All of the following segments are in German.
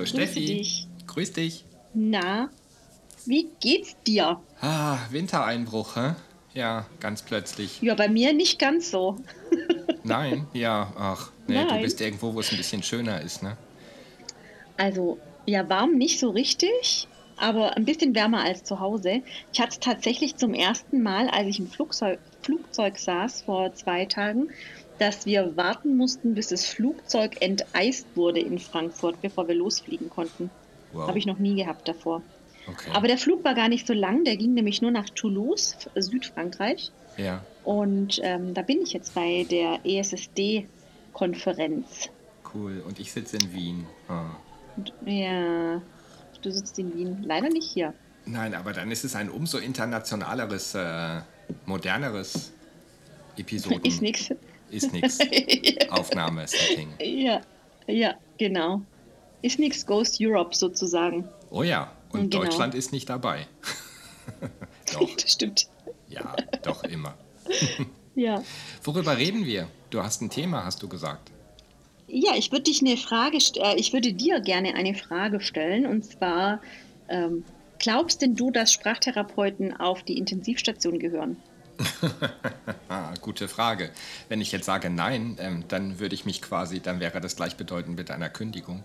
Hallo Steffi. Dich. Grüß dich. Na, wie geht's dir? Ah, Wintereinbruch, hä? Ja, ganz plötzlich. Ja, bei mir nicht ganz so. Nein, ja, ach, nee, du Nein. bist irgendwo, wo es ein bisschen schöner ist, ne? Also, ja, warm nicht so richtig, aber ein bisschen wärmer als zu Hause. Ich hatte es tatsächlich zum ersten Mal, als ich im Flugzeug, Flugzeug saß vor zwei Tagen, dass wir warten mussten, bis das Flugzeug enteist wurde in Frankfurt, bevor wir losfliegen konnten. Wow. Habe ich noch nie gehabt davor. Okay. Aber der Flug war gar nicht so lang, der ging nämlich nur nach Toulouse, Südfrankreich. ja, Und ähm, da bin ich jetzt bei der ESSD-Konferenz. cool. Und ich sitze in Wien. Ah. Und, Ja, du sitzt in Wien. Leider nicht hier. Nein, aber dann ist es ein umso internationaleres, äh, moderneres Episoden. Ist nix. Ist nix. Aufnahmesetting. Ja, ja, genau. Ist nix Ghost Europe sozusagen. Oh ja, und Genau. Deutschland ist nicht dabei. doch, Das stimmt. ja, doch immer. Ja. Worüber reden wir? Du hast ein Thema, hast du gesagt. Ja, ich würde dich eine Frage, äh, ich würde dir gerne eine Frage stellen und zwar, ähm, glaubst denn du, dass Sprachtherapeuten auf die Intensivstation gehören? Ah, gute Frage. Wenn ich jetzt sage nein, ähm, dann würde ich mich quasi, dann wäre das gleichbedeutend mit einer Kündigung.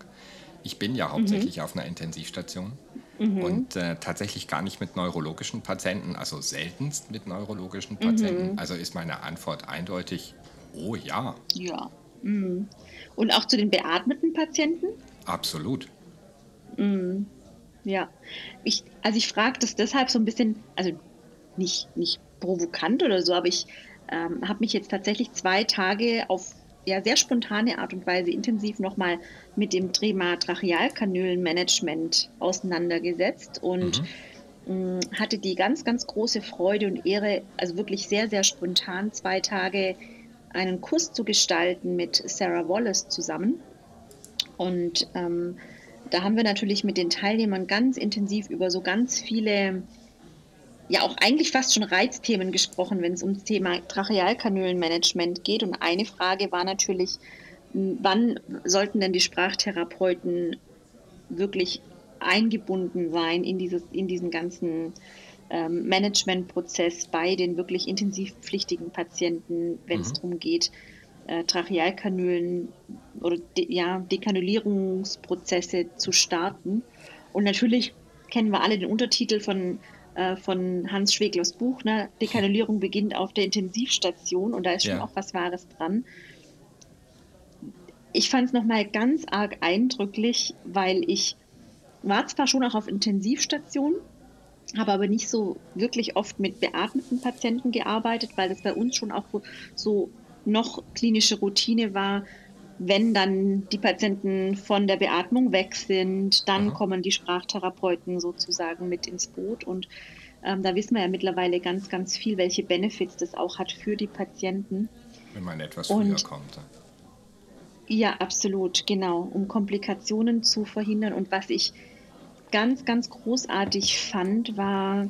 Ich bin ja hauptsächlich auf einer Intensivstation und äh, tatsächlich gar nicht mit neurologischen Patienten, also seltenst mit neurologischen Patienten. Also ist meine Antwort eindeutig, oh ja, Ja. Mhm. Und auch zu den beatmeten Patienten? absolut. Ja. Ich, also ich frage das deshalb so ein bisschen, also nicht, nicht provokant oder so, aber ich ähm, habe mich jetzt tatsächlich zwei Tage auf ja, sehr spontane Art und Weise intensiv nochmal mit dem Thema Trachealkanülenmanagement auseinandergesetzt und mh, hatte die ganz, ganz große Freude und Ehre, also wirklich sehr, sehr spontan zwei Tage einen Kurs zu gestalten mit Sarah Wallace zusammen. Und ähm, da haben wir natürlich mit den Teilnehmern ganz intensiv über so ganz viele, ja auch eigentlich fast schon Reizthemen gesprochen, wenn es ums Thema Trachealkanülenmanagement geht. Und eine Frage war natürlich, wann sollten denn die Sprachtherapeuten wirklich eingebunden sein in, dieses, in diesen ganzen ähm, Managementprozess bei den wirklich intensivpflichtigen Patienten, wenn es Mhm. darum geht, äh, Trachealkanülen oder de, ja, Dekanulierungsprozesse zu starten. Und natürlich kennen wir alle den Untertitel von, äh, von Hans Schweglers Buch, ne? Dekanulierung beginnt auf der Intensivstation und da ist schon Ja. auch was Wahres dran. Ich fand es nochmal ganz arg eindrücklich, weil ich war zwar schon auch auf Intensivstation, habe aber nicht so wirklich oft mit beatmeten Patienten gearbeitet, weil das bei uns schon auch so noch klinische Routine war. Wenn dann die Patienten von der Beatmung weg sind, dann Aha. kommen die Sprachtherapeuten sozusagen mit ins Boot. Und ähm, da wissen wir ja mittlerweile ganz, ganz viel, welche Benefits das auch hat für die Patienten. Wenn man etwas Und- früher kommt. Ja, absolut, genau, um Komplikationen zu verhindern. Und was ich ganz, ganz großartig fand, war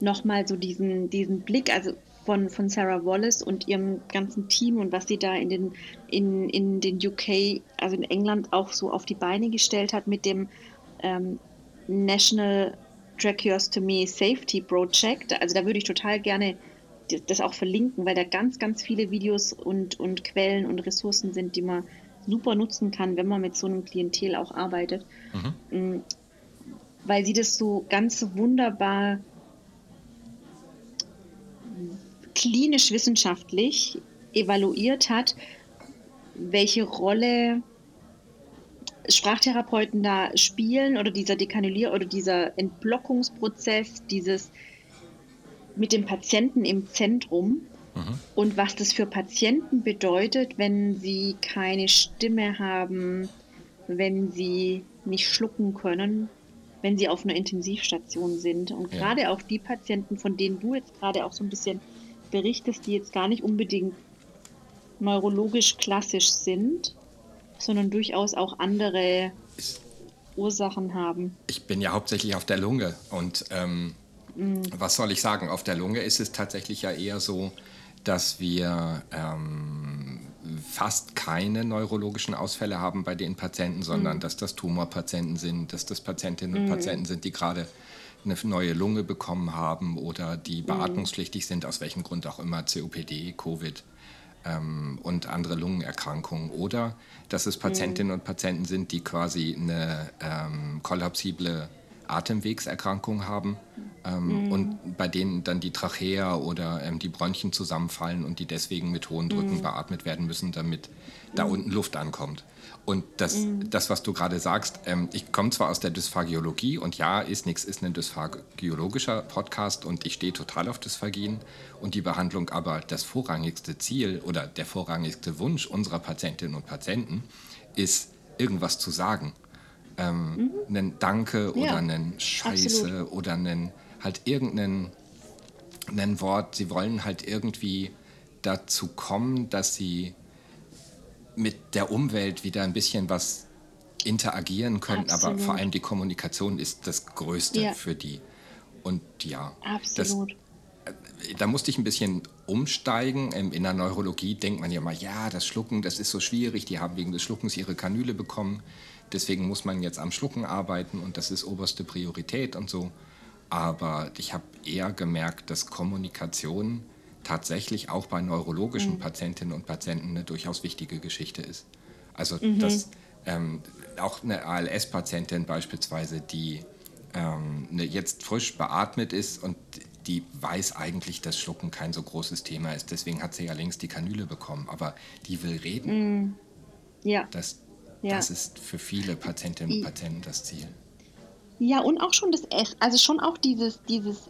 nochmal so diesen, diesen Blick, also von, von Sarah Wallace und ihrem ganzen Team und was sie da in den, in, in den UK, also in England auch so auf die Beine gestellt hat mit dem ähm, National Tracheostomy Safety Project. Also da würde ich total gerne das auch verlinken, weil da ganz, ganz viele Videos und, und Quellen und Ressourcen sind, die man super nutzen kann, wenn man mit so einem Klientel auch arbeitet. Mhm. Mm, Weil sie das so ganz wunderbar klinisch wissenschaftlich evaluiert hat, welche Rolle Sprachtherapeuten da spielen oder dieser Dekanulier oder dieser Entblockungsprozess, dieses mit dem Patienten im Zentrum Mhm. und was das für Patienten bedeutet, wenn sie keine Stimme haben, wenn sie nicht schlucken können, wenn sie auf einer Intensivstation sind. Und Ja. gerade auch die Patienten, von denen du jetzt gerade auch so ein bisschen berichtest, die jetzt gar nicht unbedingt neurologisch klassisch sind, sondern durchaus auch andere Ist- Ursachen haben. Ich bin ja hauptsächlich auf der Lunge und ähm, was soll ich sagen? Auf der Lunge ist es tatsächlich ja eher so, dass wir ähm, fast keine neurologischen Ausfälle haben bei den Patienten, sondern mhm. dass das Tumorpatienten sind, dass das Patientinnen und mhm. Patienten sind, die gerade eine neue Lunge bekommen haben oder die mhm. beatmungspflichtig sind, aus welchem Grund auch immer, COPD, Covid ähm, und andere Lungenerkrankungen. Oder dass es Patientinnen mhm. und Patienten sind, die quasi eine ähm, kollapsible Atemwegserkrankung haben ähm, mhm. und bei denen dann die Trachea oder ähm, die Bronchien zusammenfallen und die deswegen mit hohen Drücken mhm. beatmet werden müssen, damit da mhm. unten Luft ankommt. Und das, mhm. das was du gerade sagst, ähm, ich komme zwar aus der Dysphagiologie und ja, ist nichts, ist ein dysphagiologischer Podcast und ich stehe total auf Dysphagien und die Behandlung, aber das vorrangigste Ziel oder der vorrangigste Wunsch unserer Patientinnen und Patienten ist, irgendwas zu sagen. Ähm, mhm. Einen Danke oder ja, einen Scheiße absolut. oder einen halt irgendeinen ein Wort. Sie wollen halt irgendwie dazu kommen, dass sie mit der Umwelt wieder ein bisschen was interagieren können, Absolut. aber vor allem die Kommunikation ist das Größte ja. für die. Und ja, Absolut. Das, äh, da musste ich ein bisschen umsteigen. In der Neurologie denkt man ja mal, ja, das Schlucken, das ist so schwierig. Die haben wegen des Schluckens ihre Kanüle bekommen. Deswegen muss man jetzt am Schlucken arbeiten und das ist oberste Priorität und so. Aber ich habe eher gemerkt, dass Kommunikation tatsächlich auch bei neurologischen mhm. Patientinnen und Patienten eine durchaus wichtige Geschichte ist. Also mhm. dass ähm, auch eine ALS-Patientin beispielsweise, die ähm, eine jetzt frisch beatmet ist und die weiß eigentlich, dass Schlucken kein so großes Thema ist. Deswegen hat sie ja längst die Kanüle bekommen. Aber die will reden. Mhm. Ja. Das, ja. das ist für viele Patientinnen und Patienten das Ziel. Ja, und auch schon das Essen, also schon auch dieses, dieses,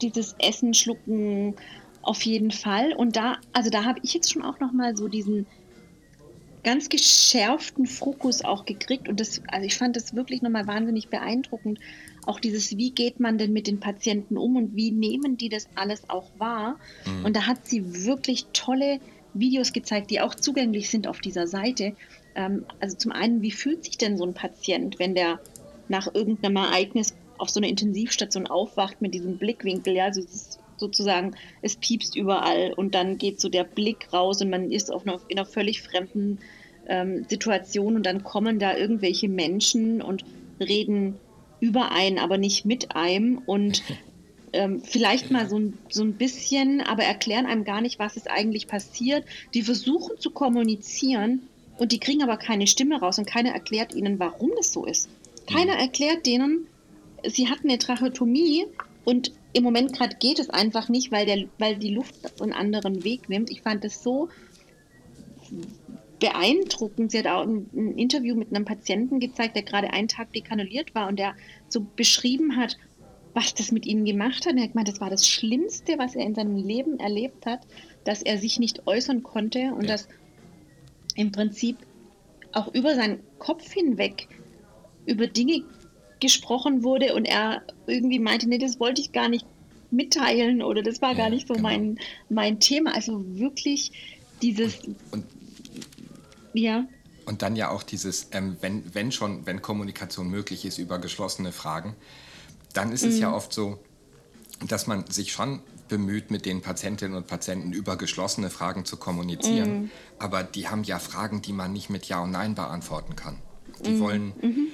dieses Essen, Schlucken, auf jeden Fall. Und da, also da habe ich jetzt schon auch nochmal so diesen ganz geschärften Fokus auch gekriegt. Und das, also ich fand das wirklich nochmal wahnsinnig beeindruckend. Auch dieses, wie geht man denn mit den Patienten um und wie nehmen die das alles auch wahr? Mhm. Und da hat sie wirklich tolle Videos gezeigt, die auch zugänglich sind auf dieser Seite. Ähm, also zum einen, wie fühlt sich denn so ein Patient, wenn der nach irgendeinem Ereignis auf so einer Intensivstation aufwacht mit diesem Blickwinkel? Ja, also ist sozusagen, es piepst überall und dann geht so der Blick raus und man ist auf einer, in einer völlig fremden ähm, Situation und dann kommen da irgendwelche Menschen und reden über einen, aber nicht mit einem und ähm, vielleicht mal so ein, so ein bisschen, aber erklären einem gar nicht, was ist eigentlich passiert. Die versuchen zu kommunizieren und die kriegen aber keine Stimme raus und keiner erklärt ihnen, warum das so ist. Keiner mhm. erklärt denen, sie hatten eine Tracheotomie und im Moment gerade geht es einfach nicht, weil, der, weil die Luft einen anderen Weg nimmt. Ich fand es so beeindruckend. Sie hat auch ein, ein, Interview mit einem Patienten gezeigt, der gerade einen Tag dekanuliert war und der so beschrieben hat, was das mit ihm gemacht hat. er hat gemeint, das war das Schlimmste, was er in seinem Leben erlebt hat, dass er sich nicht äußern konnte und ja. dass im Prinzip auch über seinen Kopf hinweg über Dinge gesprochen wurde und er irgendwie meinte, nee, das wollte ich gar nicht mitteilen oder das war ja, gar nicht so genau. mein, mein Thema. Also wirklich dieses. Und, und, ja. Und dann ja auch dieses, ähm, wenn, wenn schon, wenn Kommunikation möglich ist über geschlossene Fragen, dann ist mhm. es ja oft so, dass man sich schon bemüht, mit den Patientinnen und Patienten über geschlossene Fragen zu kommunizieren. Mhm. Aber die haben ja Fragen, die man nicht mit Ja und Nein beantworten kann. Die mhm. wollen mhm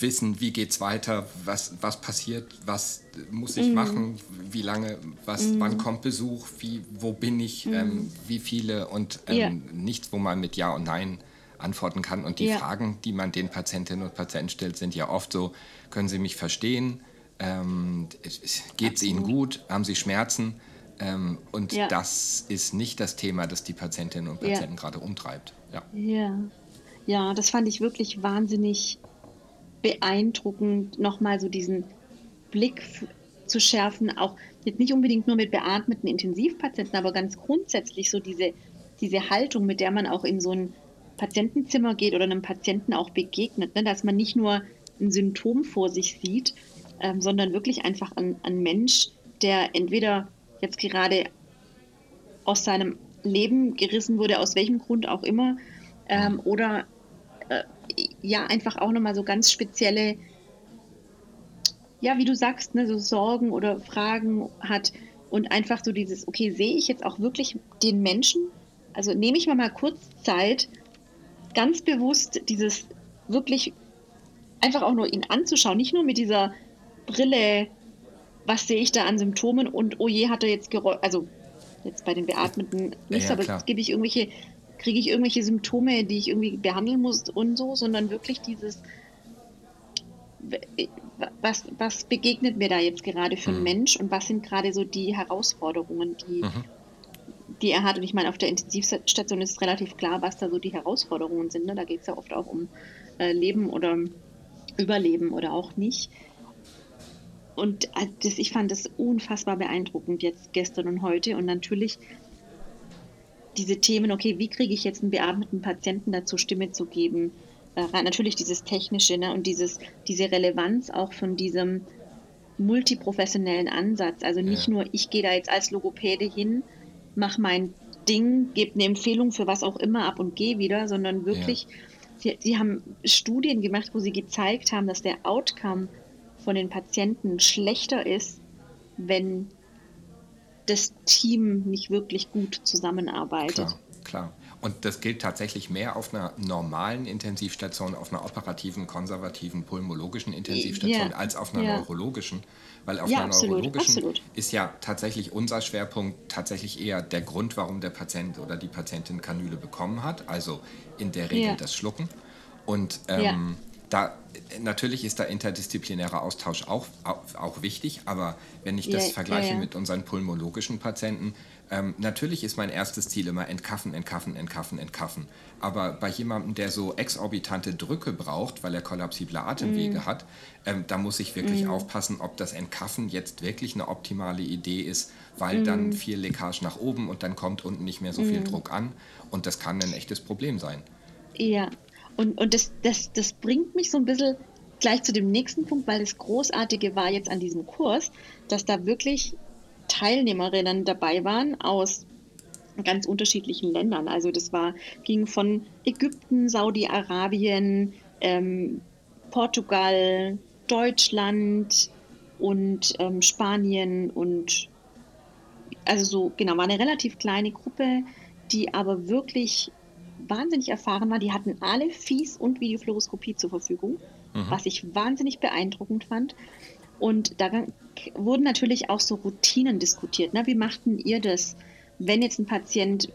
wissen, wie geht es weiter, was, was passiert, was muss ich mhm. machen, wie lange, was, mhm. wann kommt Besuch, wie, wo bin ich, mhm. ähm, wie viele und ähm, ja. nichts, wo man mit Ja und Nein antworten kann. Und die ja. Fragen, die man den Patientinnen und Patienten stellt, sind ja oft so, können Sie mich verstehen? Ähm, Geht es Ihnen gut? Haben Sie Schmerzen? Ähm, und ja. das ist nicht das Thema, das die Patientinnen und Patienten gerade umtreibt. Ja. ja. Ja, das fand ich wirklich wahnsinnig beeindruckend, nochmal so diesen Blick zu schärfen, auch jetzt nicht unbedingt nur mit beatmeten Intensivpatienten, aber ganz grundsätzlich so diese, diese Haltung, mit der man auch in so ein Patientenzimmer geht oder einem Patienten auch begegnet, ne? dass man nicht nur ein Symptom vor sich sieht, ähm, sondern wirklich einfach ein, ein Mensch, der entweder jetzt gerade aus seinem Leben gerissen wurde, aus welchem Grund auch immer, ähm, oder äh, ja einfach auch nochmal so ganz spezielle, ja, wie du sagst, ne, so Sorgen oder Fragen hat und einfach so dieses, okay, sehe ich jetzt auch wirklich den Menschen? Also nehme ich mir mal kurz Zeit, ganz bewusst dieses wirklich einfach auch nur ihn anzuschauen, nicht nur mit dieser Brille, was sehe ich da an Symptomen und oh je, hat er jetzt Geräusch, also jetzt bei den Beatmeten nicht, ja, ja, aber jetzt gebe ich irgendwelche, kriege ich irgendwelche Symptome, die ich irgendwie behandeln muss und so, sondern wirklich dieses, was, was begegnet mir da jetzt gerade für ein mhm. Mensch und was sind gerade so die Herausforderungen, die, mhm. die er hat. Und ich meine, auf der Intensivstation ist relativ klar, was da so die Herausforderungen sind. Ne? Da geht es ja oft auch um äh, Leben oder Überleben oder auch nicht. Und äh, das, ich fand das unfassbar beeindruckend jetzt gestern und heute. Und natürlich diese Themen, okay, wie kriege ich jetzt einen beatmeten Patienten dazu, Stimme zu geben? Äh, natürlich dieses Technische ne? und dieses, diese Relevanz auch von diesem multiprofessionellen Ansatz. Also nicht ja. nur, ich gehe da jetzt als Logopäde hin, mache mein Ding, gebe eine Empfehlung für was auch immer ab und gehe wieder, sondern wirklich, ja. sie, sie haben Studien gemacht, wo sie gezeigt haben, dass der Outcome von den Patienten schlechter ist, wenn das Team nicht wirklich gut zusammenarbeitet. Klar, klar. Und das gilt tatsächlich mehr auf einer normalen Intensivstation, auf einer operativen, konservativen, pulmologischen Intensivstation ja, als auf einer ja. neurologischen. Weil auf ja, einer absolut, neurologischen absolut. ist ja tatsächlich unser Schwerpunkt tatsächlich eher der Grund, warum der Patient oder die Patientin Kanüle bekommen hat. Also in der Regel das Schlucken. Und ähm, da natürlich ist da interdisziplinärer Austausch auch, auch, auch wichtig, aber wenn ich das ja, vergleiche ja, mit unseren pulmologischen Patienten, ähm, natürlich ist mein erstes Ziel immer entkaffen, entkaffen, entkaffen, entkaffen. Aber bei jemandem, der so exorbitante Drücke braucht, weil er kollapsible Atemwege mm. hat, ähm, da muss ich wirklich mm. aufpassen, ob das Entkaffen jetzt wirklich eine optimale Idee ist, weil mm. dann viel Leckage nach oben und dann kommt unten nicht mehr so viel mm. Druck an. Und das kann ein echtes Problem sein. Ja, und, und das, das, das bringt mich so ein bisschen gleich zu dem nächsten Punkt, weil das Großartige war jetzt an diesem Kurs, dass da wirklich Teilnehmerinnen dabei waren aus ganz unterschiedlichen Ländern. Also das war, ging von Ägypten, Saudi-Arabien, ähm, Portugal, Deutschland und ähm, Spanien und also so, genau, war eine relativ kleine Gruppe, die aber wirklich wahnsinnig erfahren war. Die hatten alle Fies- und Videofluoroskopie zur Verfügung, mhm. was ich wahnsinnig beeindruckend fand. Und da wurden natürlich auch so Routinen diskutiert. Ne? Wie machten ihr das, wenn jetzt ein Patient,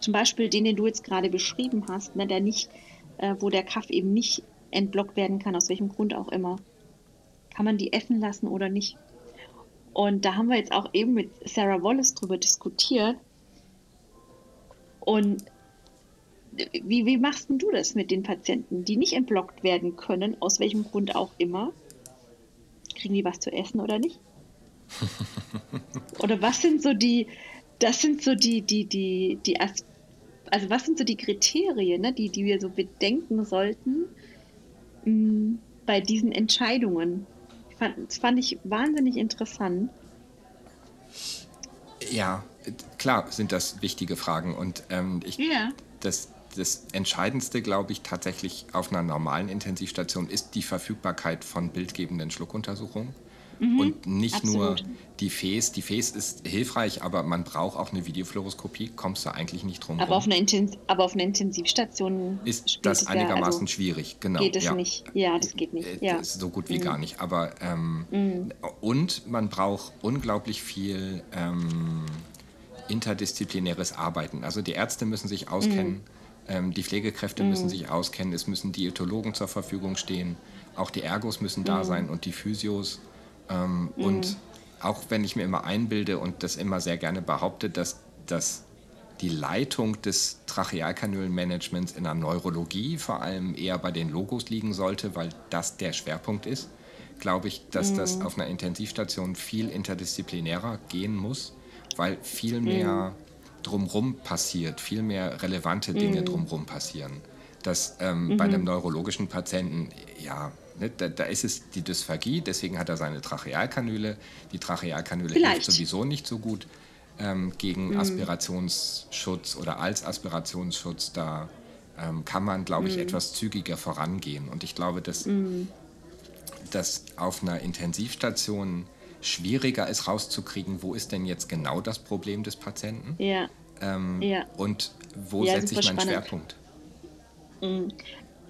zum Beispiel den, den du jetzt gerade beschrieben hast, ne, der nicht, äh, wo der Kaff eben nicht entblockt werden kann, aus welchem Grund auch immer, kann man die essen lassen oder nicht? Und da haben wir jetzt auch eben mit Sarah Wallace drüber diskutiert. Und wie, wie machst du das mit den Patienten, die nicht entblockt werden können, aus welchem Grund auch immer? Kriegen die was zu essen oder nicht? oder was sind so die, das sind so die, die, die, die, also was sind so die Kriterien, ne, die, die wir so bedenken sollten mh, mm, bei diesen Entscheidungen? Fand, das fand ich wahnsinnig interessant. Ja, klar sind das wichtige Fragen und ähm, ich, ja. das, das Entscheidendste, glaube ich, tatsächlich auf einer normalen Intensivstation ist die Verfügbarkeit von bildgebenden Schluckuntersuchungen. Mhm, und nicht absolut. nur die FES. Die FES ist hilfreich, aber man braucht auch eine Videofluoroskopie. Kommst du eigentlich nicht drum aber Auf eine aber auf einer Intensivstation ist das einigermaßen also schwierig. Genau. Geht es ja. nicht. Ja, das geht nicht. Äh, ja. So gut wie mhm. gar nicht. Aber ähm, mhm. und man braucht unglaublich viel ähm, interdisziplinäres Arbeiten. Also die Ärzte müssen sich auskennen mhm. Die Pflegekräfte mhm. müssen sich auskennen, es müssen Diätologen zur Verfügung stehen, auch die Ergos müssen mhm. da sein und die Physios. Ähm, mhm. Und auch wenn ich mir immer einbilde und das immer sehr gerne behaupte, dass, dass die Leitung des Trachealkanülenmanagements in der Neurologie vor allem eher bei den Logos liegen sollte, weil das der Schwerpunkt ist, glaube ich, dass das mhm. auf einer Intensivstation viel interdisziplinärer gehen muss, weil viel mehr mhm drumherum passiert, viel mehr relevante Dinge mhm. drumherum passieren. Dass ähm, mhm. bei einem neurologischen Patienten, ja, ne, da, da, ist es die Dysphagie, deswegen hat er seine Trachealkanüle. Die Trachealkanüle Vielleicht. hilft sowieso nicht so gut ähm, gegen mhm. Aspirationsschutz oder als Aspirationsschutz. Da ähm, kann man, glaube ich, mhm. etwas zügiger vorangehen. Und ich glaube, dass, mhm. dass auf einer Intensivstation schwieriger ist rauszukriegen, wo ist denn jetzt genau das Problem des Patienten. Ja. Ähm, ja. Und wo ja, setze ich meinen spannend. Schwerpunkt? Mhm.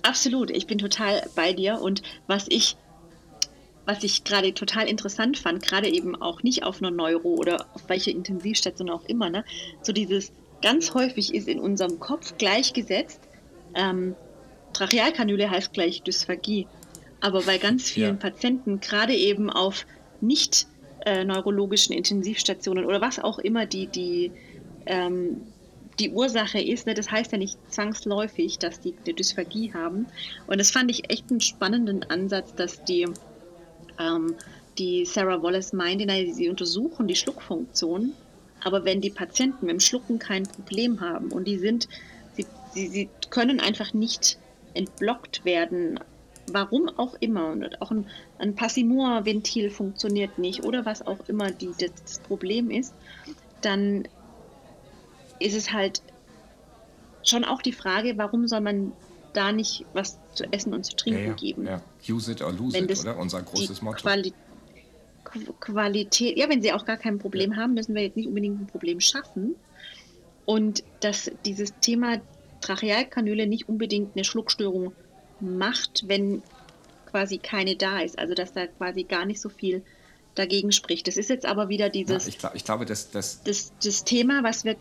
Absolut, ich bin total bei dir. Und was ich, was ich gerade total interessant fand, gerade eben auch nicht auf einer Neuro oder auf welcher Intensivstation auch immer, ne, so dieses ganz häufig ist in unserem Kopf gleichgesetzt, ähm, Trachealkanüle heißt gleich Dysphagie. Aber bei ganz vielen ja. Patienten, gerade eben auf nicht äh, neurologischen Intensivstationen oder was auch immer die, die, ähm, die Ursache ist, ne, das heißt ja nicht zwangsläufig, dass die eine Dysphagie haben. Und das fand ich echt einen spannenden Ansatz, dass die, ähm, die Sarah Wallace meinte, sie untersuchen die Schluckfunktion, aber wenn die Patienten mit dem Schlucken kein Problem haben und die sind, sie, sie, sie können einfach nicht entblockt werden, warum auch immer, und auch ein, ein Passimur-Ventil funktioniert nicht oder was auch immer die, das Problem ist, dann ist es halt schon auch die Frage, warum soll man da nicht was zu essen und zu trinken ja, ja, geben? Ja. Use it or lose it, oder? Unser großes Motto. Quali Qualität, ja, wenn sie auch gar kein Problem ja. haben, müssen wir jetzt nicht unbedingt ein Problem schaffen. Und dass dieses Thema Trachealkanüle nicht unbedingt eine Schluckstörung macht, wenn quasi keine da ist. Also dass da quasi gar nicht so viel dagegen spricht. Das ist jetzt aber wieder dieses. Ja, ich, glaub, ich, glaube, dass, dass das, das Thema, was wir.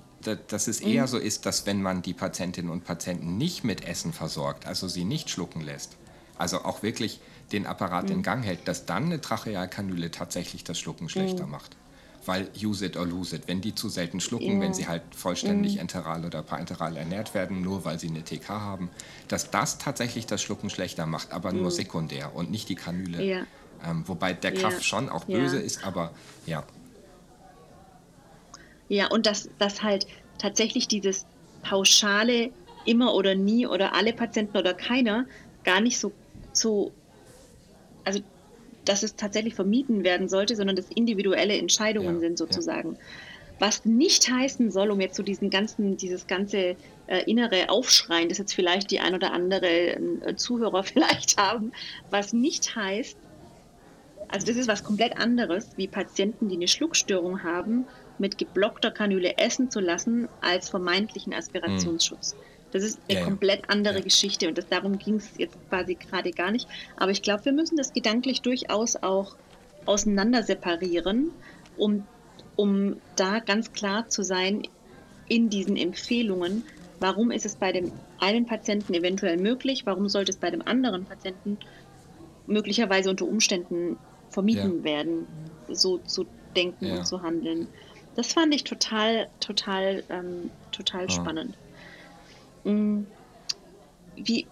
Dass es eher mhm. so ist, dass wenn man die Patientinnen und Patienten nicht mit Essen versorgt, also sie nicht schlucken lässt, also auch wirklich den Apparat mhm. in Gang hält, dass dann eine Trachealkanüle tatsächlich das Schlucken schlechter mhm. macht weil use it or lose it. Wenn die zu selten schlucken, ja. wenn sie halt vollständig mhm. enteral oder parenteral ernährt werden, nur weil sie eine TK haben, dass das tatsächlich das Schlucken schlechter macht, aber mhm. nur sekundär und nicht die Kanüle. Ja. Ähm, wobei der Kaff ja. schon auch böse ist, aber ja. Ja, und dass das halt tatsächlich dieses pauschale immer oder nie oder alle Patienten oder keiner gar nicht so, so also dass es tatsächlich vermieden werden sollte, sondern dass individuelle Entscheidungen ja, sind sozusagen. Ja. Was nicht heißen soll, um jetzt so diesen ganzen, dieses ganze äh, innere Aufschreien, das jetzt vielleicht die ein oder andere äh, Zuhörer vielleicht haben, was nicht heißt, also das ist was komplett anderes, wie Patienten, die eine Schluckstörung haben, mit geblockter Kanüle essen zu lassen, als vermeintlichen Aspirationsschutz. Mhm. Das ist eine ja, komplett andere ja. Geschichte und das, darum ging es jetzt quasi gerade gar nicht. Aber ich glaube, wir müssen das gedanklich durchaus auch auseinander separieren, um, um da ganz klar zu sein in diesen Empfehlungen, warum ist es bei dem einen Patienten eventuell möglich, warum sollte es bei dem anderen Patienten möglicherweise unter Umständen vermieden ja. werden, so zu denken und zu handeln. Das fand ich total, total, ähm, total ah. spannend. Mm, wie,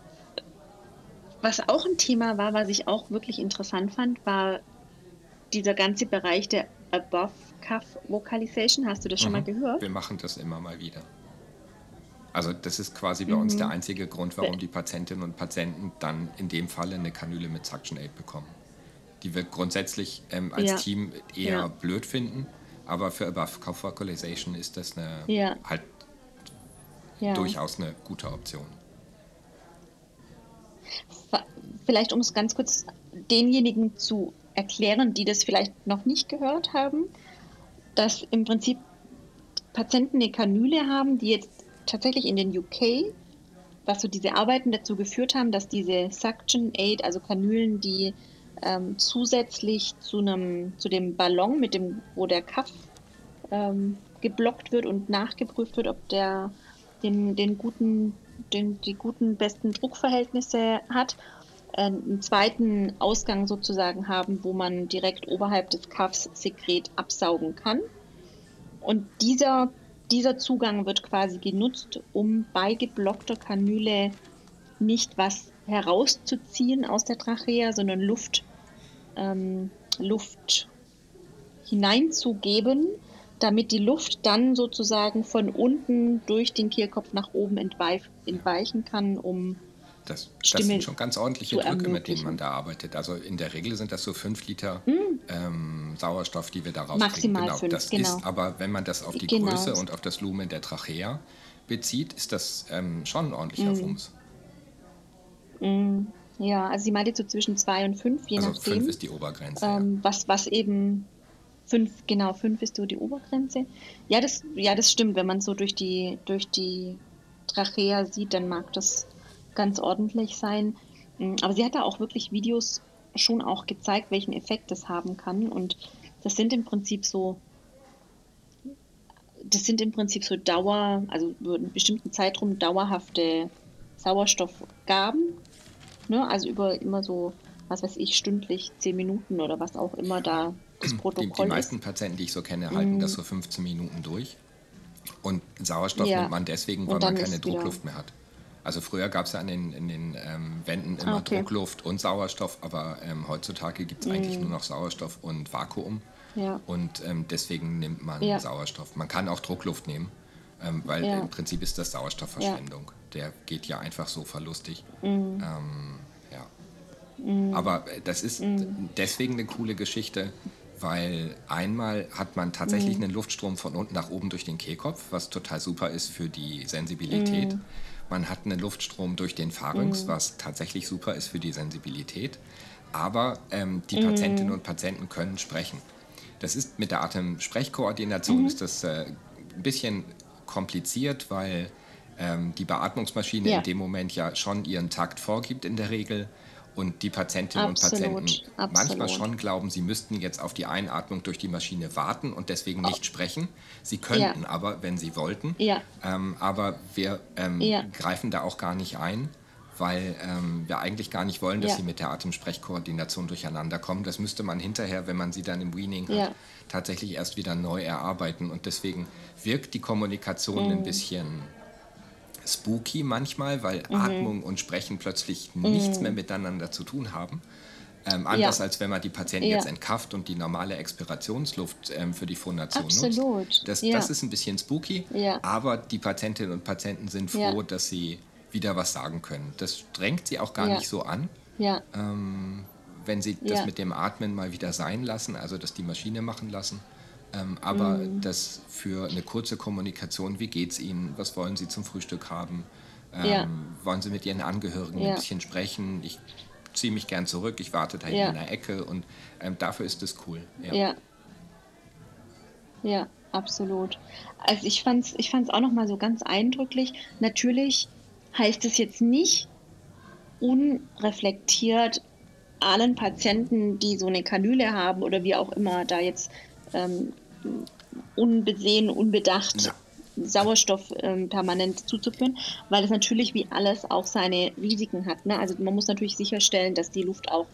was auch ein Thema war, was ich auch wirklich interessant fand, war dieser ganze Bereich der Above Cuff Vocalization. Hast du das schon mhm. mal gehört? Wir machen das immer mal wieder. Also das ist quasi bei mhm. uns der einzige Grund, warum die Patientinnen und Patienten dann in dem Falle eine Kanüle mit Suction Aid bekommen. Die wir grundsätzlich ähm, als ja. Team eher ja. blöd finden, aber für Above Cuff Vocalization ist das eine ja. halt ja. durchaus eine gute Option. Vielleicht, um es ganz kurz denjenigen zu erklären, die das vielleicht noch nicht gehört haben, dass im Prinzip Patienten eine Kanüle haben, die jetzt tatsächlich in den UK, was so diese Arbeiten dazu geführt haben, dass diese Suction Aid, also Kanülen, die ähm, zusätzlich zu einem, zu dem Ballon, mit dem, wo der Kaff ähm, geblockt wird und nachgeprüft wird, ob der den, den guten, den, die guten, besten Druckverhältnisse hat, äh, einen zweiten Ausgang sozusagen haben, wo man direkt oberhalb des Kaffs Sekret absaugen kann. Und dieser, dieser Zugang wird quasi genutzt, um bei geblockter Kanüle nicht was herauszuziehen aus der Trachea, sondern Luft, ähm, Luft hineinzugeben damit die Luft dann sozusagen von unten durch den Kehlkopf nach oben entweich, entweichen kann, um das, das sind schon ganz ordentliche Drücke, mit denen man da arbeitet. Also in der Regel sind das so fünf Liter mm. ähm, Sauerstoff, die wir da rauskriegen. Maximal genau, fünf, das genau. ist aber, wenn man das auf die genau. Größe und auf das Lumen der Trachea bezieht, ist das ähm, schon ein ordentlicher mm. Fums. Mm. Ja, also sie meinte so zwischen zwei und fünf, je also nachdem. Fünf ist die Obergrenze. Ähm, ja. was, was eben Fünf, genau, fünf ist so die Obergrenze. Ja, das, ja, das stimmt. Wenn man so durch die, durch die Trachea sieht, dann mag das ganz ordentlich sein. Mm, aber sie hat da auch wirklich Videos schon auch gezeigt, welchen Effekt das haben kann. Und das sind im Prinzip so, das sind im Prinzip so Dauer, also über einen bestimmten Zeitraum dauerhafte Sauerstoffgaben. Ne? Also über immer so, was weiß ich, stündlich zehn Minuten oder was auch immer da das Protokoll die, die meisten ist. Patienten, die ich so kenne, halten mm. das so 15 Minuten durch. Und Sauerstoff ja. nimmt man deswegen, weil man keine Druckluft mehr hat. Also früher gab es ja an den, in den ähm, Wänden immer okay. Druckluft und Sauerstoff, aber ähm, heutzutage gibt es mm. eigentlich nur noch Sauerstoff und Vakuum. Ja. Und ähm, deswegen nimmt man ja. Sauerstoff. Man kann auch Druckluft nehmen, ähm, weil ja. im Prinzip ist das Sauerstoffverschwendung. Der geht ja einfach so verlustig. Mhm. ja. Mhm. Aber äh, das ist mhm. deswegen eine coole Geschichte, weil einmal hat man tatsächlich mhm. einen Luftstrom von unten nach oben durch den Kehlkopf, was total super ist für die Sensibilität. Mhm. Man hat einen Luftstrom durch den Pharynx, mhm. was tatsächlich super ist für die Sensibilität. Aber ähm, die Patientinnen und Patienten können sprechen. Das ist mit der Atemsprechkoordination mhm. ist das äh, ein bisschen kompliziert, weil ähm, die Beatmungsmaschine ja. in dem Moment ja schon ihren Takt vorgibt in der Regel und die Patientinnen absolut, und Patienten absolut. manchmal schon glauben, sie müssten jetzt auf die Einatmung durch die Maschine warten und deswegen nicht oh. sprechen. Sie könnten ja. aber, wenn sie wollten. Ja. Ähm, aber wir ähm, ja. greifen da auch gar nicht ein weil ähm, wir eigentlich gar nicht wollen, dass sie mit der Atemsprechkoordination durcheinander kommen. Das müsste man hinterher, wenn man sie dann im Weaning hat, tatsächlich erst wieder neu erarbeiten. Und deswegen wirkt die Kommunikation mhm. ein bisschen spooky manchmal, weil mhm. Atmung und Sprechen plötzlich mhm. nichts mehr miteinander zu tun haben. Ähm, anders ja. als wenn man die Patienten ja. jetzt entkafft und die normale Expirationsluft ähm, für die Phonation Absolut. nutzt. Das, ja. das ist ein bisschen spooky, aber die Patientinnen und Patienten sind froh, dass sie wieder was sagen können. Das drängt sie auch gar nicht so an. Ähm, wenn sie das mit dem Atmen mal wieder sein lassen, also das die Maschine machen lassen. Ähm, aber mhm. das für eine kurze Kommunikation, wie geht es Ihnen, was wollen Sie zum Frühstück haben, ähm, ja. wollen Sie mit Ihren Angehörigen ja. ein bisschen sprechen, ich ziehe mich gern zurück, ich warte da ja. in der Ecke und ähm, dafür ist es cool. Ja. ja. absolut. Also ich fand es ich fand's auch nochmal so ganz eindrücklich. Natürlich heißt es jetzt nicht unreflektiert allen Patienten, die so eine Kanüle haben oder wie auch immer, da jetzt ähm, unbesehen, unbedacht ja. Sauerstoff ähm, permanent zuzuführen, weil es natürlich wie alles auch seine Risiken hat. Ne? Also man muss natürlich sicherstellen, dass die Luft auch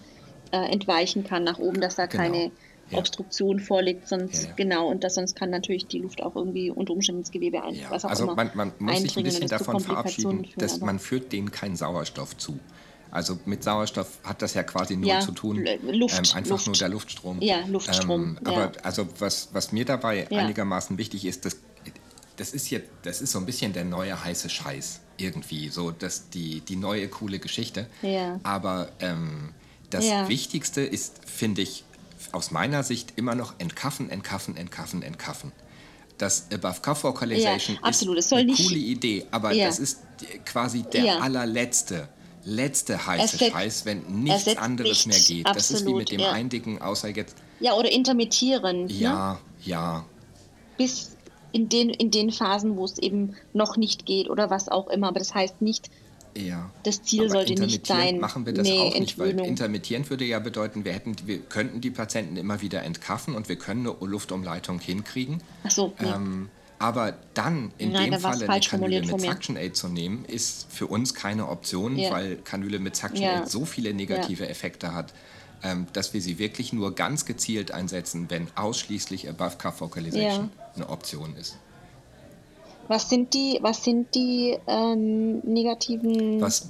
äh, entweichen kann nach oben, dass da genau. keine ja. Obstruktion vorliegt, sonst ja, ja. genau und das sonst kann natürlich die Luft auch irgendwie unter Umständen ins Gewebe ein, was auch also immer man, man muss sich ein bisschen davon verabschieden, führen, dass man führt denen keinen Sauerstoff zu. Also mit Sauerstoff hat das ja quasi nur ja, zu tun, Luft, ähm, einfach Luft. nur der Luftstrom. Ja, Luftstrom. Ähm, aber ja. also was, was mir dabei ja. einigermaßen wichtig ist, das, das ist jetzt, das ist so ein bisschen der neue heiße Scheiß irgendwie, so dass die, die neue coole Geschichte. Aber ähm, das Wichtigste ist, finde ich, aus meiner Sicht immer noch entkaffen, entkaffen, entkaffen, entkaffen. Das Above Cuff Vocalization ja, ist eine coole Idee, aber ja. das ist quasi der ja. allerletzte letzte heiße Ersetz, Scheiß, wenn nichts anderes mehr geht. Absolut, das ist wie mit dem ja. Eindicken, außer jetzt. Ja, oder intermittieren. Ne? Ja, ne? ja. Bis in den, in den Phasen, wo es eben noch nicht geht oder was auch immer. Aber das heißt nicht, ja. Das Ziel Aber sollte nicht sein. machen wir das nee, auch nicht, weil intermittierend würde ja bedeuten, wir, hätten, wir könnten die Patienten immer wieder entkaffen und wir können eine Luftumleitung hinkriegen. Ach so. Ja. Ähm, aber dann in Nein, dem Fall eine Kanüle mit Suction Aid zu nehmen, ist für uns keine Option, ja. weil Kanüle mit Suction ja. Aid so viele negative ja. Effekte hat, ähm, dass wir sie wirklich nur ganz gezielt einsetzen, wenn ausschließlich Above Cuff Vocalization eine Option ist. Was sind die, was sind die ähm, negativen was,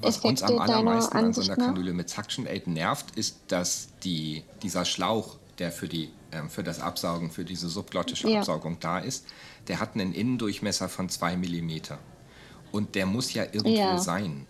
was uns am allermeisten an so einer Kanüle mit Suction Aid nervt, ist, dass die, dieser Schlauch, der für, die, für das Absaugen, für diese subglottische ja. Absaugung da ist, der hat einen Innendurchmesser von 2 mm. Und der muss ja irgendwo ja. sein.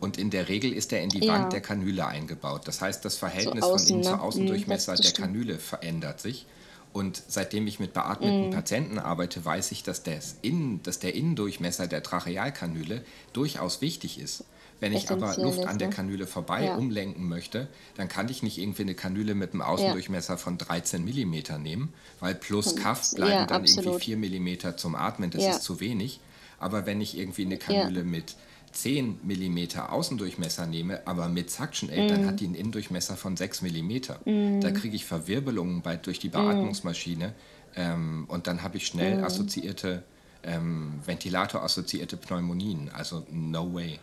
Und in der Regel ist er in die ja. Wand der Kanüle eingebaut. Das heißt, das Verhältnis außen, von Innen- ne? zu Außendurchmesser mhm, der Kanüle verändert sich. Und seitdem ich mit beatmeten mm. Patienten arbeite, weiß ich, dass, Innen, dass der Innendurchmesser der Trachealkanüle durchaus wichtig ist. Wenn ich aber Luft an der ne? Kanüle vorbei ja. umlenken möchte, dann kann ich nicht irgendwie eine Kanüle mit einem Außendurchmesser ja. von 13 mm nehmen, weil plus Kaff bleiben ja, dann absolut. irgendwie 4 mm zum Atmen, das ist zu wenig. Aber wenn ich irgendwie eine Kanüle mit 10 mm Außendurchmesser nehme, aber mit Suction Aid, mm. dann hat die einen Innendurchmesser von 6 mm. Mm. Da kriege ich Verwirbelungen bei, durch die Beatmungsmaschine ähm, und dann habe ich schnell mm. assoziierte, ähm, Ventilator-assoziierte Pneumonien. Also no way.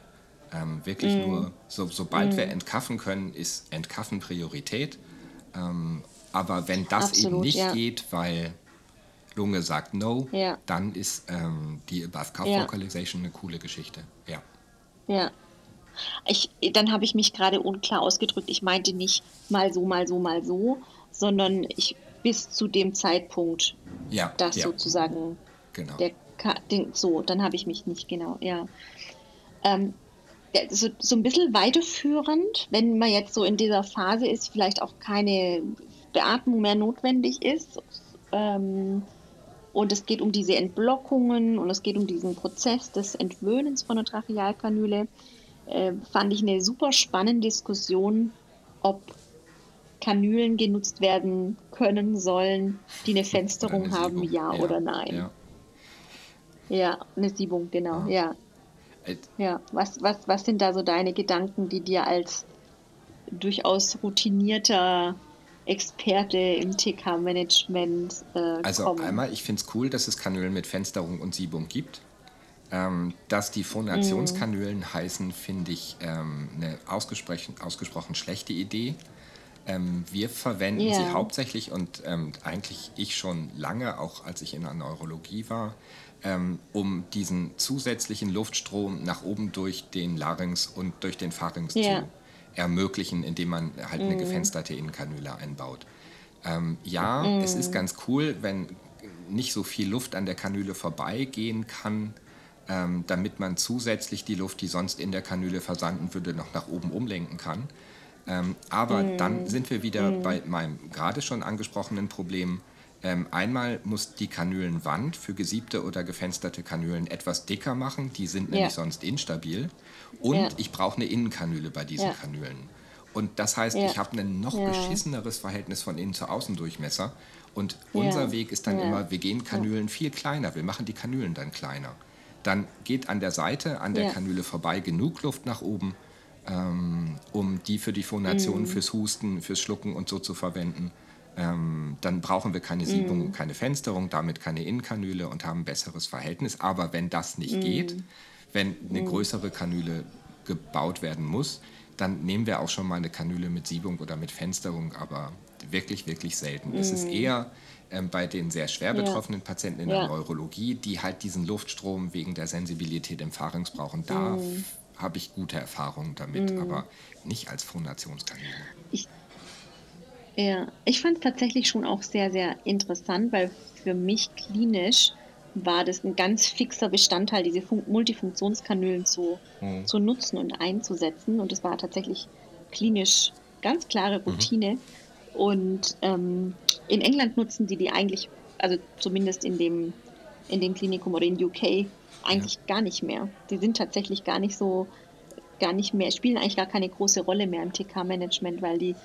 Ähm, wirklich mm. nur, so, sobald mm. wir entkaffen können, ist Entkaffen Priorität. Ähm, aber wenn das Absolut, eben nicht ja. geht, weil Lunge sagt No, ja. dann ist ähm, die Above Cuff ja. Vocalization eine coole Geschichte. Ja. Ja. Ich, dann habe ich mich gerade unklar ausgedrückt. Ich meinte nicht mal so, mal so, mal so, sondern ich bis zu dem Zeitpunkt, ja, das ja. sozusagen genau. der den, so, dann habe ich mich nicht genau, ja. Ähm, so, so ein bisschen weiterführend, wenn man jetzt so in dieser Phase ist, vielleicht auch keine Beatmung mehr notwendig ist. Ähm, und es geht um diese Entblockungen und es geht um diesen Prozess des Entwöhnens von der Trachealkanüle. Äh, fand ich eine super spannende Diskussion, ob Kanülen genutzt werden können sollen, die eine Fensterung eine haben, ja, ja, oder nein. Ja. ja. eine Siebung, genau, ja. ja. Ja, was, was, was sind da so deine Gedanken, die dir als durchaus routinierter Experte im TK-Management äh, Also kommen. einmal, ich finde es cool, dass es Kanülen mit Fensterung und Siebung gibt. Ähm, dass die Phonationskanülen mm. heißen, finde ich ähm, eine ausgesprochen, ausgesprochen schlechte Idee. Ähm, wir verwenden yeah. sie hauptsächlich und ähm, eigentlich ich schon lange, auch als ich in der Neurologie war, ähm, um diesen zusätzlichen Luftstrom nach oben durch den Larynx und durch den Pharynx yeah. zu ermöglichen, indem man halt eine mhm. gefensterte Innenkanüle einbaut. Ähm, ja, mm. es ist ganz cool, wenn nicht so viel Luft an der Kanüle vorbeigehen kann, ähm, damit man zusätzlich die Luft, die sonst in der Kanüle versanden würde, noch nach oben umlenken kann. Ähm, aber mm. dann sind wir wieder mm. bei meinem gerade schon angesprochenen Problem. Ähm, einmal muss die Kanülenwand für gesiebte oder gefensterte Kanülen etwas dicker machen, die sind nämlich ja. sonst instabil. Und ja. ich brauche eine Innenkanüle bei diesen ja. Kanülen. Und das heißt, ich habe ein noch beschisseneres Verhältnis von Innen zu Außendurchmesser. Und unser Weg ist dann immer, wir gehen Kanülen viel kleiner, wir machen die Kanülen dann kleiner. Dann geht an der Seite, an der Kanüle vorbei genug Luft nach oben, ähm, um die für die Phonation, mhm. fürs Husten, fürs Schlucken und so zu verwenden. Ähm, dann brauchen wir keine Siebung, mm. keine Fensterung, damit keine Innenkanüle und haben ein besseres Verhältnis. Aber wenn das nicht mm. geht, wenn eine mm. größere Kanüle gebaut werden muss, dann nehmen wir auch schon mal eine Kanüle mit Siebung oder mit Fensterung, aber wirklich, wirklich selten. Es ist eher ähm, bei den sehr schwer betroffenen ja. Patienten in der Neurologie, die halt diesen Luftstrom wegen der Sensibilität im Pharynx brauchen. Da habe ich gute Erfahrungen damit, aber nicht als Phonationskanüle. Ich ja, ich fand es tatsächlich schon auch sehr, sehr interessant, weil für mich klinisch war das ein ganz fixer Bestandteil, diese Fun Multifunktionskanülen zu, mhm. zu nutzen und einzusetzen. Und es war tatsächlich klinisch ganz klare mhm. Routine. Mhm. Und ähm, in England nutzen die die eigentlich, also zumindest in dem, in dem Klinikum oder in UK, eigentlich ja. gar nicht mehr. Die sind tatsächlich gar nicht so, gar nicht mehr, spielen eigentlich gar keine große Rolle mehr im TK-Management, weil die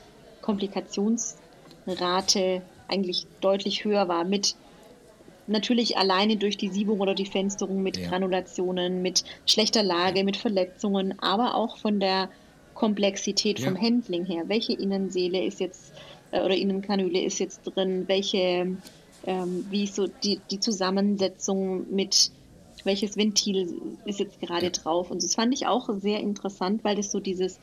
Komplikationsrate eigentlich deutlich höher war mit natürlich alleine durch die Siebung oder die Fensterung mit ja. Granulationen, mit schlechter Lage, mit Verletzungen, aber auch von der Komplexität ja. vom Handling her. Welche Innenseele ist jetzt äh, oder Innenkanüle ist jetzt drin? Welche, ähm, wie ist so die, die Zusammensetzung mit welches Ventil ist jetzt gerade ja. drauf? Und das fand ich auch sehr interessant, weil das so dieses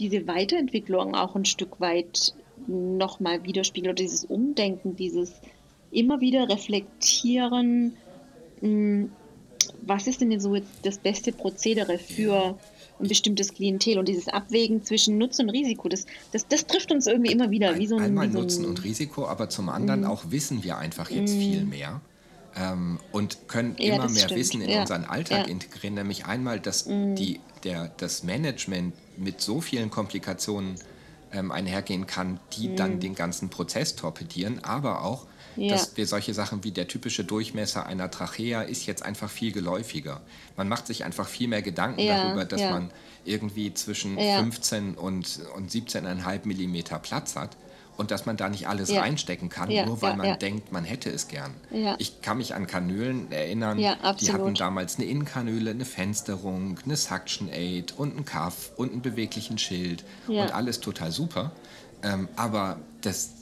diese Weiterentwicklung auch ein Stück weit nochmal widerspiegelt oder dieses Umdenken, dieses immer wieder reflektieren, hm, was ist denn so das beste Prozedere für ein bestimmtes Klientel und dieses Abwägen zwischen Nutzen und Risiko, das, das, das trifft uns irgendwie immer wieder. Wie so ein, Einmal wie so Nutzen und Risiko, aber zum anderen mhm. auch wissen wir einfach jetzt mhm. viel mehr ähm, und können ja, immer mehr stimmt. Wissen in ja. unseren Alltag ja. integrieren. Nämlich einmal, dass mhm. die, der, das Management mit so vielen Komplikationen ähm, einhergehen kann, die mhm. dann den ganzen Prozess torpedieren, aber auch, dass wir solche Sachen wie der typische Durchmesser einer Trachea ist jetzt einfach viel geläufiger. Man macht sich einfach viel mehr Gedanken darüber, dass man irgendwie zwischen 15 und, und 17,5 Millimeter Platz hat und dass man da nicht alles ja. reinstecken kann, ja, nur weil ja, man denkt, man hätte es gern. Ich kann mich an Kanülen erinnern, die hatten damals eine Innenkanüle, eine Fensterung, eine Suction Aid und einen Kaff und einen beweglichen Schild und alles total super. Ähm, aber das,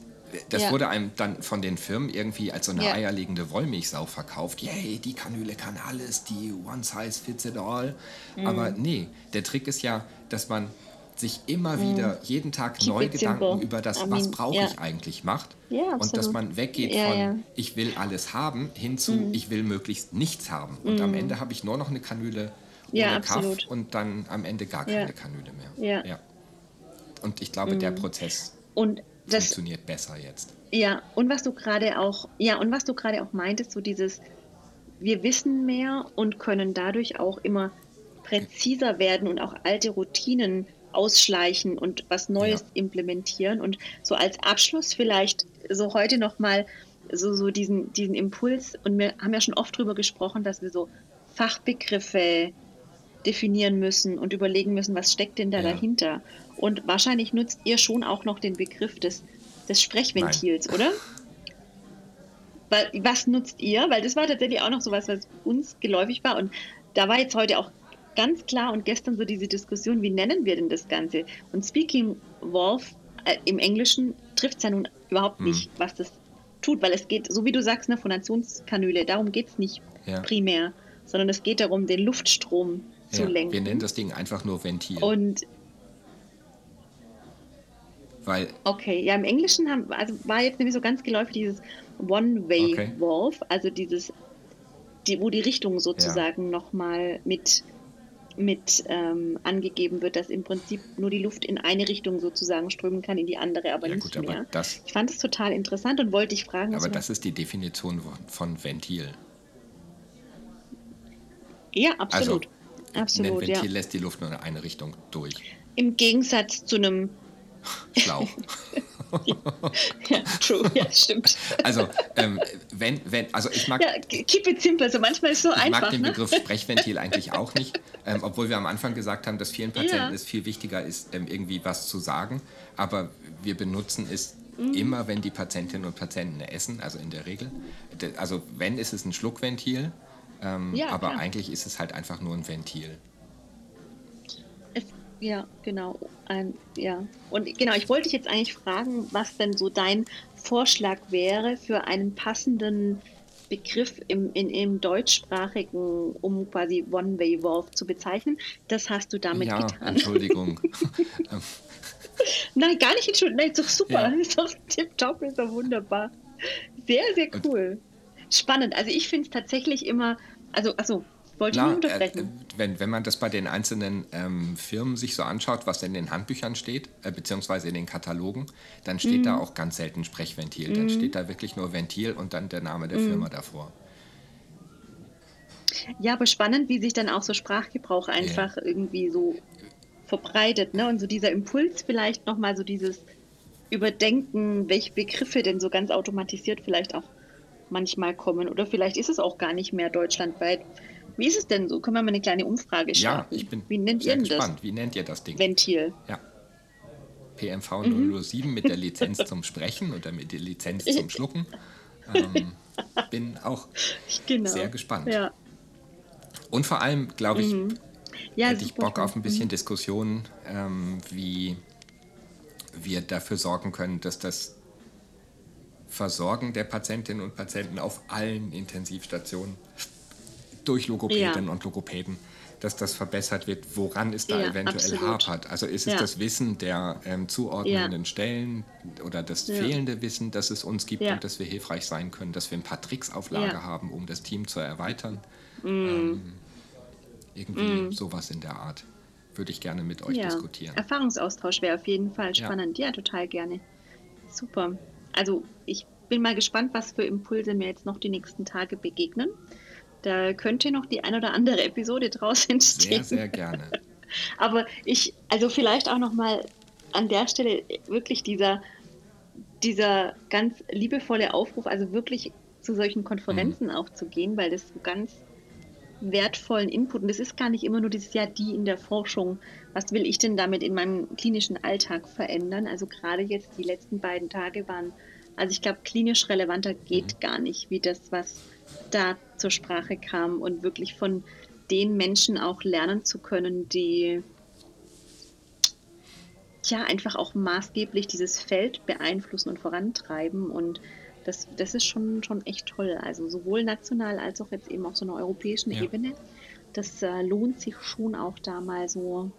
das wurde einem dann von den Firmen irgendwie als so eine eierlegende Wollmilchsau verkauft. Yay, die Kanüle kann alles, die One Size Fits It All. Mhm. Aber nee, der Trick ist ja, dass man sich immer mhm. wieder jeden Tag Keep neu Gedanken simple. über das, I mean, was brauche yeah. ich eigentlich macht. Yeah, und dass man weggeht yeah, von ich will alles haben hin zu mhm. ich will möglichst nichts haben. Und mhm. am Ende habe ich nur noch eine Kanüle ohne Kaff und dann am Ende gar keine Kanüle mehr. Ja. Und ich glaube, der mhm. Prozess und das, funktioniert besser jetzt. Ja, und was du gerade auch, ja, und was du gerade auch meintest, so dieses, wir wissen mehr und können dadurch auch immer präziser werden und auch alte Routinen ausschleichen und was Neues ja. implementieren. Und so als Abschluss vielleicht so heute nochmal so, so diesen, diesen Impuls. Und wir haben ja schon oft darüber gesprochen, dass wir so Fachbegriffe definieren müssen und überlegen müssen, was steckt denn da ja. dahinter. Und wahrscheinlich nutzt ihr schon auch noch den Begriff des, des Sprechventils, Nein. oder? Weil, was nutzt ihr? Weil das war tatsächlich auch noch so was, was uns geläufig war. Und da war jetzt heute auch ganz klar und gestern so diese Diskussion, wie nennen wir denn das Ganze? Und Speaking Wolf äh, im Englischen trifft es ja nun überhaupt nicht, hm. was das tut, weil es geht, so wie du sagst, eine Phonationskanüle, darum geht es nicht ja. primär, sondern es geht darum, den Luftstrom ja, zu lenken. Wir nennen das Ding einfach nur Ventil. Und weil okay, ja, im Englischen haben, also war jetzt nämlich so ganz geläufig dieses One-Way-Wolf, okay. also dieses, die, wo die Richtung sozusagen ja. nochmal mit mit ähm, angegeben wird, dass im Prinzip nur die Luft in eine Richtung sozusagen strömen kann, in die andere aber ja, nicht gut, mehr. Das, ich fand es total interessant und wollte dich fragen. Aber das ist die Definition von Ventil. Ja, absolut. Also, absolut ein Ventil ja. lässt die Luft nur in eine Richtung durch. Im Gegensatz zu einem Schlauch. ja, true, ja, stimmt. Also, ähm, wenn, wenn, also ich mag. Ja, keep it simple, also manchmal ist es so ich einfach. Ich mag den ne? Begriff Sprechventil eigentlich auch nicht, ähm, obwohl wir am Anfang gesagt haben, dass vielen Patienten ja. es viel wichtiger ist, ähm, irgendwie was zu sagen. Aber wir benutzen es mhm. immer, wenn die Patientinnen und Patienten essen, also in der Regel. Also, wenn ist es ein Schluckventil, ähm, ja, aber klar. eigentlich ist es halt einfach nur ein Ventil. Ja, genau. Ein, ja. Und genau, ich wollte dich jetzt eigentlich fragen, was denn so dein Vorschlag wäre für einen passenden Begriff im, in, im deutschsprachigen, um quasi One-Way-Wolf zu bezeichnen. Das hast du damit ja, getan. Entschuldigung. Nein, gar nicht entschuldigen. Nein, ist doch super. Ja. Ist doch tipptopp, ist doch wunderbar. Sehr, sehr cool. Spannend. Also ich finde es tatsächlich immer, also, also wollte Na, unterbrechen. Äh, wenn, wenn man das bei den einzelnen ähm, Firmen sich so anschaut, was in den Handbüchern steht, äh, beziehungsweise in den Katalogen, dann steht mhm. da auch ganz selten Sprechventil. Mhm. Dann steht da wirklich nur Ventil und dann der Name der mhm. Firma davor. Ja, aber spannend, wie sich dann auch so Sprachgebrauch einfach ja. irgendwie so verbreitet. Ne? Und so dieser Impuls vielleicht nochmal so dieses Überdenken, welche Begriffe denn so ganz automatisiert vielleicht auch manchmal kommen. Oder vielleicht ist es auch gar nicht mehr deutschlandweit. Wie ist es denn so? Können wir mal eine kleine Umfrage starten? Ja, ich bin Wie nennt sehr ihr gespannt. Das? Wie nennt ihr das Ding? Ventil. Ja. PMV 007 mhm. mit der Lizenz zum Sprechen oder mit der Lizenz zum Schlucken. Ähm, bin auch genau. sehr gespannt. Ja. Und vor allem, glaube ich, mhm. ja, hätte ich Bock auf ein bisschen mhm. Diskussion, ähm, wie wir dafür sorgen können, dass das Versorgen der Patientinnen und Patienten auf allen Intensivstationen durch Logopädinnen ja. und Logopäden, dass das verbessert wird. Woran es da ja, eventuell absolut. hapert? Also ist es ja. das Wissen der ähm, zuordnenden Stellen oder das fehlende Wissen, das es uns gibt und dass wir hilfreich sein können, dass wir ein paar Tricks auf Lager haben, um das Team zu erweitern? Mm. Ähm, irgendwie mm. sowas in der Art würde ich gerne mit euch diskutieren. Erfahrungsaustausch wäre auf jeden Fall spannend. Ja. total gerne. Super. Also ich bin mal gespannt, was für Impulse mir jetzt noch die nächsten Tage begegnen. Da könnte noch die ein oder andere Episode draus entstehen. Sehr, sehr gerne. Aber ich, also vielleicht auch noch mal an der Stelle wirklich dieser, dieser ganz liebevolle Aufruf, also wirklich zu solchen Konferenzen mhm. auch zu gehen, weil das so ganz wertvollen Input, und das ist gar nicht immer nur dieses Jahr die in der Forschung, was will ich denn damit in meinem klinischen Alltag verändern? Also gerade jetzt die letzten beiden Tage waren, also ich glaube, klinisch relevanter geht mhm. gar nicht, wie das, was da zur Sprache kam und wirklich von den Menschen auch lernen zu können, die ja einfach auch maßgeblich dieses Feld beeinflussen und vorantreiben. Und das, das ist schon, schon echt toll. Also sowohl national als auch jetzt eben auf so einer europäischen ja. Ebene. Das äh, lohnt sich schon auch da mal so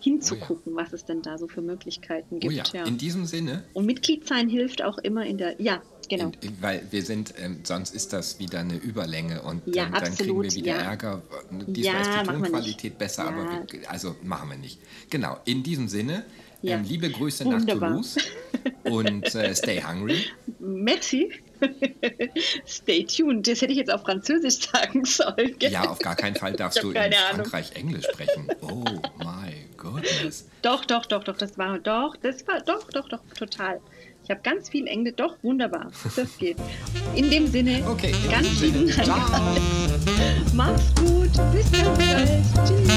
hinzugucken, oh ja. was es denn da so für Möglichkeiten gibt. Oh ja. ja. In diesem Sinne. Und Mitglied sein hilft auch immer in der. Ja, genau. In, weil wir sind, ähm, sonst ist das wieder eine Überlänge und ja, ähm, dann kriegen wir wieder Ärger. Diesmal ist die Tonqualität besser, aber wir, also machen wir nicht. Genau. In diesem Sinne. Ja. Ähm, liebe Grüße Wunderbar. nach Toulouse und äh, stay hungry. Merci. stay tuned. Das hätte ich jetzt auf Französisch sagen sollen. Ja, auf gar keinen Fall darfst du in Ahnung. Frankreich Englisch sprechen. Oh my goodness. Doch, doch, doch, doch, das war doch, das war doch, doch, doch, total. Ich habe ganz viel Englisch. Doch, wunderbar. Das geht. In dem Sinne, okay, ganz vielen Dank. Mach's gut. Bis dann bald. Tschüss.